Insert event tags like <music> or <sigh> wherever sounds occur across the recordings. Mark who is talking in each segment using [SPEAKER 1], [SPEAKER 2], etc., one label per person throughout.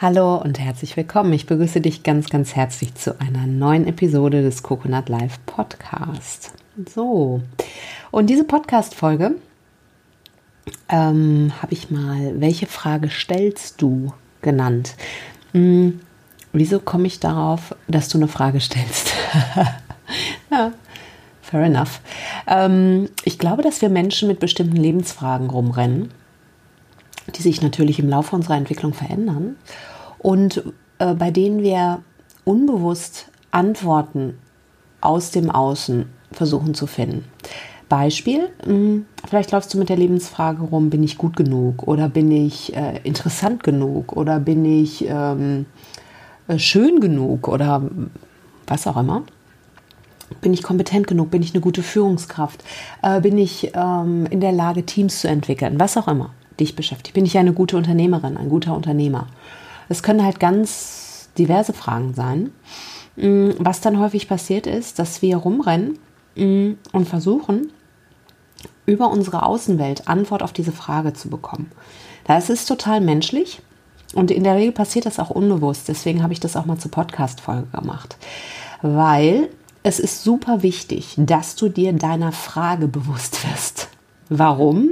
[SPEAKER 1] Hallo und herzlich willkommen. Ich begrüße dich ganz, ganz herzlich zu einer neuen Episode des Coconut Live Podcast. So, und diese Podcast-Folge ähm, habe ich mal, welche Frage stellst du genannt? Hm, wieso komme ich darauf, dass du eine Frage stellst? <laughs> ja, fair enough. Ähm, ich glaube, dass wir Menschen mit bestimmten Lebensfragen rumrennen, die sich natürlich im Laufe unserer Entwicklung verändern und äh, bei denen wir unbewusst Antworten aus dem Außen versuchen zu finden. Beispiel, hm, vielleicht läufst du mit der Lebensfrage rum, bin ich gut genug oder bin ich äh, interessant genug oder bin ich ähm, äh, schön genug oder was auch immer. Bin ich kompetent genug? Bin ich eine gute Führungskraft? Äh, bin ich ähm, in der Lage, Teams zu entwickeln? Was auch immer dich beschäftigt. Bin ich eine gute Unternehmerin, ein guter Unternehmer? Es können halt ganz diverse Fragen sein. Hm, was dann häufig passiert ist, dass wir rumrennen hm, und versuchen, über unsere Außenwelt Antwort auf diese Frage zu bekommen. Das ist total menschlich und in der Regel passiert das auch unbewusst. Deswegen habe ich das auch mal zur Podcast-Folge gemacht. Weil es ist super wichtig, dass du dir deiner Frage bewusst wirst. Warum?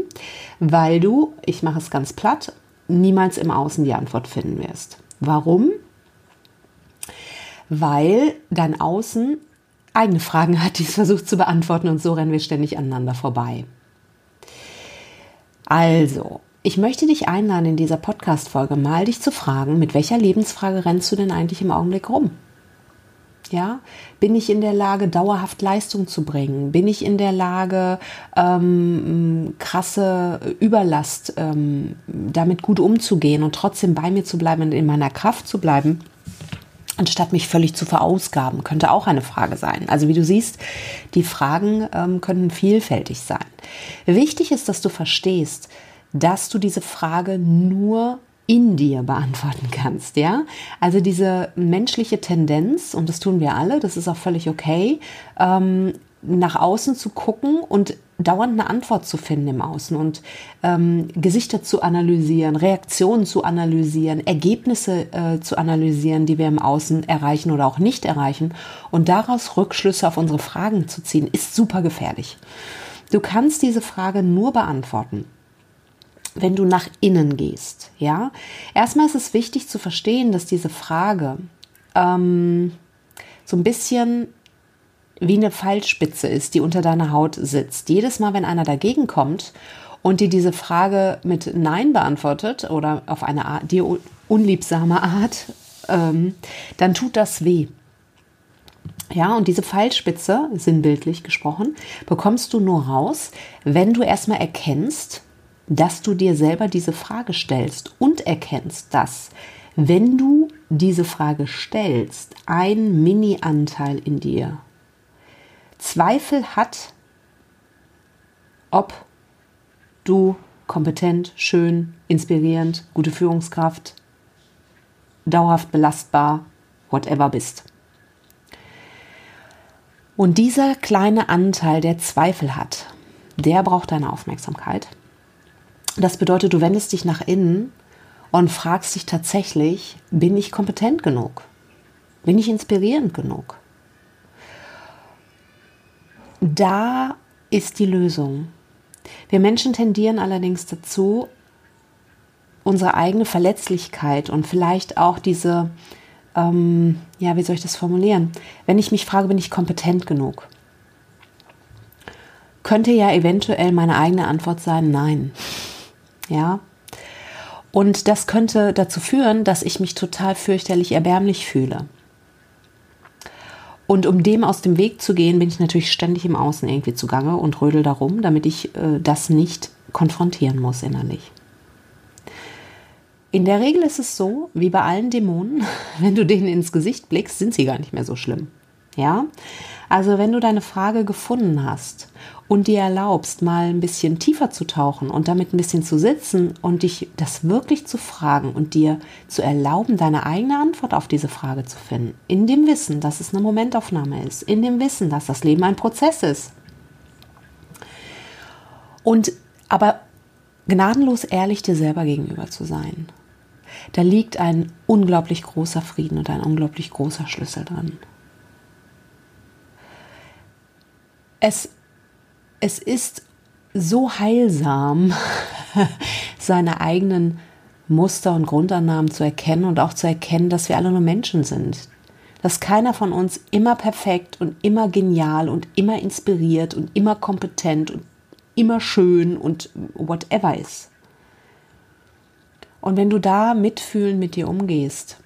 [SPEAKER 1] Weil du, ich mache es ganz platt, niemals im Außen die Antwort finden wirst. Warum? Weil dein Außen eigene Fragen hat, die es versucht zu beantworten und so rennen wir ständig aneinander vorbei. Also, ich möchte dich einladen, in dieser Podcast-Folge mal dich zu fragen, mit welcher Lebensfrage rennst du denn eigentlich im Augenblick rum? Ja, bin ich in der Lage, dauerhaft Leistung zu bringen? Bin ich in der Lage, ähm, krasse Überlast ähm, damit gut umzugehen und trotzdem bei mir zu bleiben und in meiner Kraft zu bleiben? anstatt mich völlig zu verausgaben, könnte auch eine Frage sein. Also wie du siehst, die Fragen ähm, können vielfältig sein. Wichtig ist, dass du verstehst, dass du diese Frage nur in dir beantworten kannst, ja? Also diese menschliche Tendenz, und das tun wir alle, das ist auch völlig okay, ähm, nach außen zu gucken und dauernd eine Antwort zu finden im Außen und ähm, Gesichter zu analysieren, Reaktionen zu analysieren, Ergebnisse äh, zu analysieren, die wir im Außen erreichen oder auch nicht erreichen und daraus Rückschlüsse auf unsere Fragen zu ziehen, ist super gefährlich. Du kannst diese Frage nur beantworten, wenn du nach innen gehst. Ja, erstmal ist es wichtig zu verstehen, dass diese Frage ähm, so ein bisschen wie eine Pfeilspitze ist, die unter deiner Haut sitzt. Jedes Mal, wenn einer dagegen kommt und dir diese Frage mit Nein beantwortet oder auf eine Art, dir unliebsame Art, ähm, dann tut das weh. Ja, und diese Pfeilspitze, sinnbildlich gesprochen, bekommst du nur raus, wenn du erstmal erkennst, dass du dir selber diese Frage stellst und erkennst, dass wenn du diese Frage stellst, ein Mini-Anteil in dir Zweifel hat, ob du kompetent, schön, inspirierend, gute Führungskraft, dauerhaft belastbar, whatever bist. Und dieser kleine Anteil, der Zweifel hat, der braucht deine Aufmerksamkeit. Das bedeutet, du wendest dich nach innen und fragst dich tatsächlich, bin ich kompetent genug? Bin ich inspirierend genug? da ist die Lösung. Wir Menschen tendieren allerdings dazu, unsere eigene Verletzlichkeit und vielleicht auch diese, ähm, ja, wie soll ich das formulieren? Wenn ich mich frage, bin ich kompetent genug? Könnte ja eventuell meine eigene Antwort sein, nein. Ja. Und das könnte dazu führen, dass ich mich total fürchterlich erbärmlich fühle. Und um dem aus dem Weg zu gehen, bin ich natürlich ständig im Außen irgendwie zugange und rödel darum, damit ich äh, das nicht konfrontieren muss innerlich. In der Regel ist es so, wie bei allen Dämonen, <laughs> wenn du denen ins Gesicht blickst, sind sie gar nicht mehr so schlimm. Ja? Also wenn du deine Frage gefunden hast und dir erlaubst, mal ein bisschen tiefer zu tauchen und damit ein bisschen zu sitzen und dich das wirklich zu fragen und dir zu erlauben, deine eigene Antwort auf diese Frage zu finden, in dem Wissen, dass es eine Momentaufnahme ist, in dem Wissen, dass das Leben ein Prozess ist. Und aber gnadenlos ehrlich dir selber gegenüber zu sein. da liegt ein unglaublich großer Frieden und ein unglaublich großer Schlüssel drin. Es, es ist so heilsam, <laughs> seine eigenen Muster und Grundannahmen zu erkennen und auch zu erkennen, dass wir alle nur Menschen sind. Dass keiner von uns immer perfekt und immer genial und immer inspiriert und immer kompetent und immer schön und whatever ist. Und wenn du da mitfühlend mit dir umgehst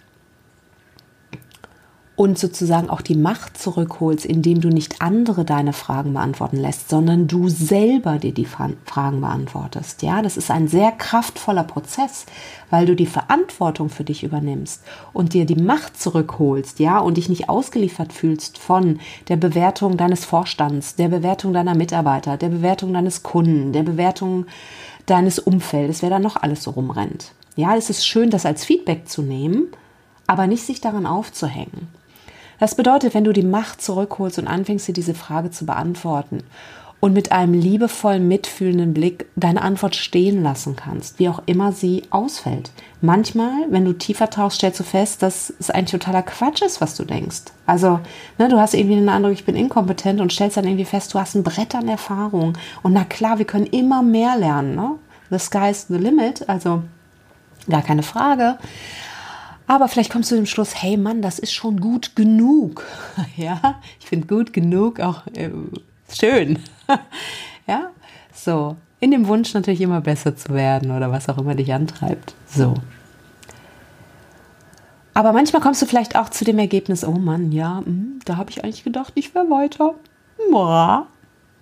[SPEAKER 1] und sozusagen auch die Macht zurückholst, indem du nicht andere deine Fragen beantworten lässt, sondern du selber dir die Fragen beantwortest. Ja, das ist ein sehr kraftvoller Prozess, weil du die Verantwortung für dich übernimmst und dir die Macht zurückholst, ja, und dich nicht ausgeliefert fühlst von der Bewertung deines Vorstands, der Bewertung deiner Mitarbeiter, der Bewertung deines Kunden, der Bewertung deines Umfeldes, wer da noch alles so rumrennt. Ja, es ist schön, das als Feedback zu nehmen, aber nicht sich daran aufzuhängen. Das bedeutet, wenn du die Macht zurückholst und anfängst, dir diese Frage zu beantworten und mit einem liebevollen, mitfühlenden Blick deine Antwort stehen lassen kannst, wie auch immer sie ausfällt. Manchmal, wenn du tiefer tauchst, stellst du fest, dass es ein totaler Quatsch ist, was du denkst. Also, ne, du hast irgendwie den Eindruck, ich bin inkompetent und stellst dann irgendwie fest, du hast ein Brett an Erfahrung. Und na klar, wir können immer mehr lernen. Ne? The sky's the limit, also gar keine Frage. Aber vielleicht kommst du zum Schluss, hey Mann, das ist schon gut genug. <laughs> Ja, ich finde gut genug auch äh, schön. <laughs> ja, so. In dem Wunsch natürlich immer besser zu werden oder was auch immer dich antreibt. So. Aber manchmal kommst du vielleicht auch zu dem Ergebnis, oh Mann, ja, mh, hm, da habe ich eigentlich gedacht, ich wäre weiter. Moa,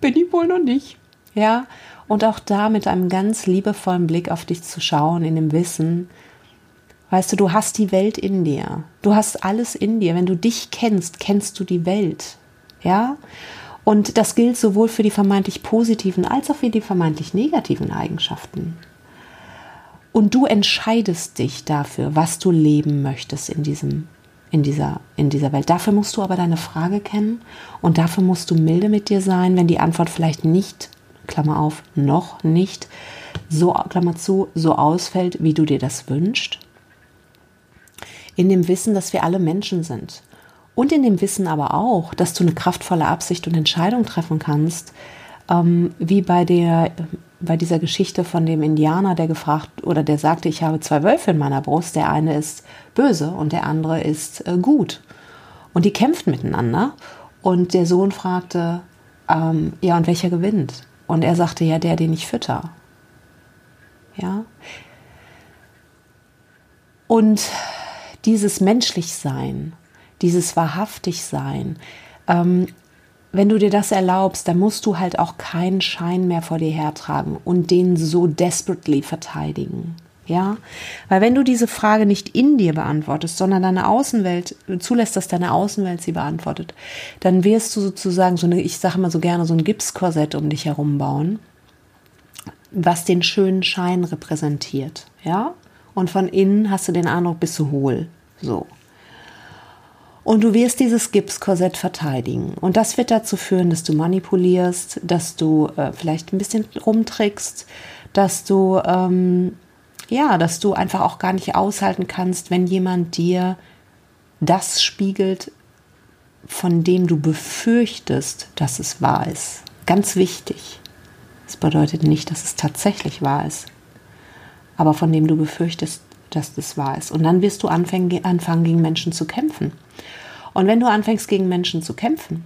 [SPEAKER 1] bin ich wohl noch nicht. Ja, und auch da mit einem ganz liebevollen Blick auf dich zu schauen, in dem Wissen, Weißt du, du hast die Welt in dir. Du hast alles in dir. Wenn du dich kennst, kennst du die Welt. Ja? Und das gilt sowohl für die vermeintlich positiven als auch für die vermeintlich negativen Eigenschaften. Und du entscheidest dich dafür, was du leben möchtest in diesem in dieser, in dieser Welt. Dafür musst du aber deine Frage kennen und dafür musst du milde mit dir sein, wenn die Antwort vielleicht nicht, Klammer auf, noch nicht, so, Klammer zu, so ausfällt, wie du dir das wünschst in dem Wissen, dass wir alle Menschen sind. Und in dem Wissen aber auch, dass du eine kraftvolle Absicht und Entscheidung treffen kannst, ähm, wie bei der bei dieser Geschichte von dem Indianer, der gefragt oder der sagte, ich habe zwei Wölfe in meiner Brust, der eine ist böse und der andere ist äh, gut. Und die kämpften miteinander und der Sohn fragte, ähm, ja, und welcher gewinnt? Und er sagte, ja, der, den ich fütter. Ja. Und dieses Menschlichsein, dieses Wahrhaftigsein, ähm, wenn du dir das erlaubst, dann musst du halt auch keinen Schein mehr vor dir hertragen und den so desperately verteidigen. Ja, weil wenn du diese Frage nicht in dir beantwortest, sondern deine Außenwelt zulässt, dass deine Außenwelt sie beantwortet, dann wirst du sozusagen so eine, ich sage mal so gerne, so ein Gipskorsett um dich herum bauen, was den schönen Schein repräsentiert. Ja, und von innen hast du den Eindruck, bist du hohl. So. Und du wirst dieses Gipskorsett verteidigen. Und das wird dazu führen, dass du manipulierst, dass du äh, vielleicht ein bisschen rumtrickst, dass du, ähm, ja, dass du einfach auch gar nicht aushalten kannst, wenn jemand dir das spiegelt, von dem du befürchtest, dass es wahr ist. Ganz wichtig. Das bedeutet nicht, dass es tatsächlich wahr ist aber von dem du befürchtest, dass das wahr ist. Und dann wirst du anfangen, anfangen gegen Menschen zu kämpfen. Und wenn du anfängst, gegen Menschen zu kämpfen,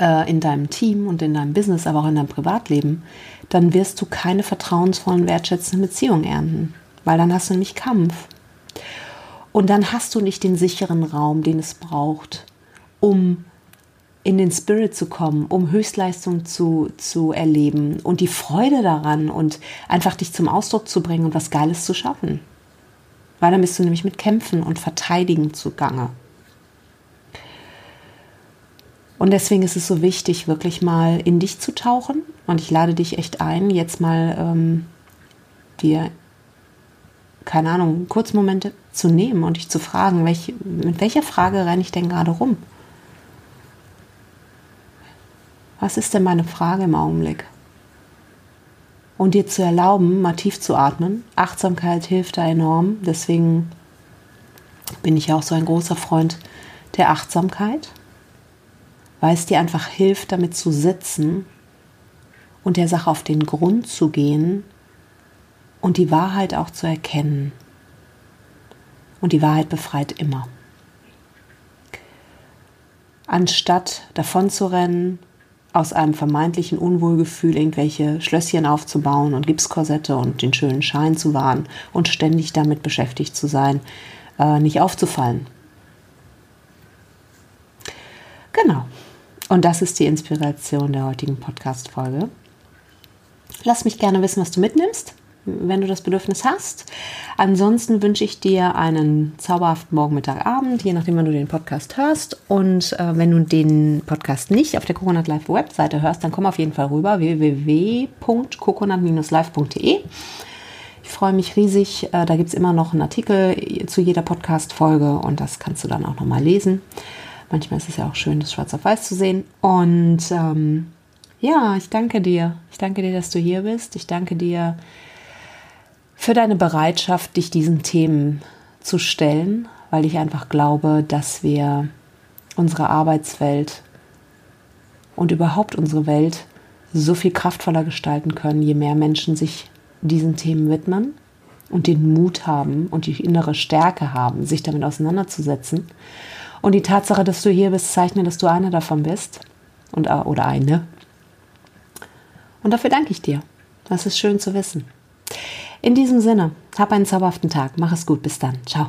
[SPEAKER 1] äh, in deinem Team und in deinem Business, aber auch in deinem Privatleben, dann wirst du keine vertrauensvollen, wertschätzenden Beziehungen ernten, weil dann hast du nämlich Kampf. Und dann hast du nicht den sicheren Raum, den es braucht, um in den Spirit zu kommen, um Höchstleistung zu, zu erleben und die Freude daran und einfach dich zum Ausdruck zu bringen und was Geiles zu schaffen. Weil dann bist du nämlich mit Kämpfen und Verteidigen zugange. Und deswegen ist es so wichtig, wirklich mal in dich zu tauchen. Und ich lade dich echt ein, jetzt mal ähm, dir, keine Ahnung, Kurzmomente zu nehmen und dich zu fragen, welch, mit welcher Frage renne ich denn gerade rum? Was ist denn meine Frage im Augenblick? und dir zu erlauben, mal tief zu atmen. Achtsamkeit hilft da enorm. Deswegen bin ich auch so ein großer Freund der Achtsamkeit, weil es dir einfach hilft, damit zu sitzen und der Sache auf den Grund zu gehen und die Wahrheit auch zu erkennen. Und die Wahrheit befreit immer. Anstatt davon zu rennen, aus einem vermeintlichen Unwohlgefühl irgendwelche Schlösschen aufzubauen und Gipskorsette und den schönen Schein zu wahren und ständig damit beschäftigt zu sein, äh, nicht aufzufallen. Genau. Und das ist die Inspiration der heutigen Podcast-Folge. Lass mich gerne wissen, was du mitnimmst wenn du das Bedürfnis hast. Ansonsten wünsche ich dir einen zauberhaften Morgen, Mittag, Abend, je nachdem, wann du den Podcast hörst. Und äh, wenn du den Podcast nicht auf der Coconut Live Webseite hörst, dann komm auf jeden Fall rüber www.coconut-live.de. Ich freue mich riesig. Äh, da gibt es immer noch einen Artikel zu jeder Podcast-Folge und das kannst du dann auch nochmal lesen. Manchmal ist es ja auch schön, das schwarz auf weiß zu sehen. Und ähm, ja, ich danke dir. Ich danke dir, dass du hier bist. Ich danke dir, für deine Bereitschaft, dich diesen Themen zu stellen, weil ich einfach glaube, dass wir unsere Arbeitswelt und überhaupt unsere Welt so viel kraftvoller gestalten können, je mehr Menschen sich diesen Themen widmen und den Mut haben und die innere Stärke haben, sich damit auseinanderzusetzen. Und die Tatsache, dass du hier bist, mir, dass du eine davon bist und, oder eine. Und dafür danke ich dir. Das ist schön zu wissen. In diesem Sinne, hab einen zauberhaften Tag. Mach es gut. Bis dann. Ciao.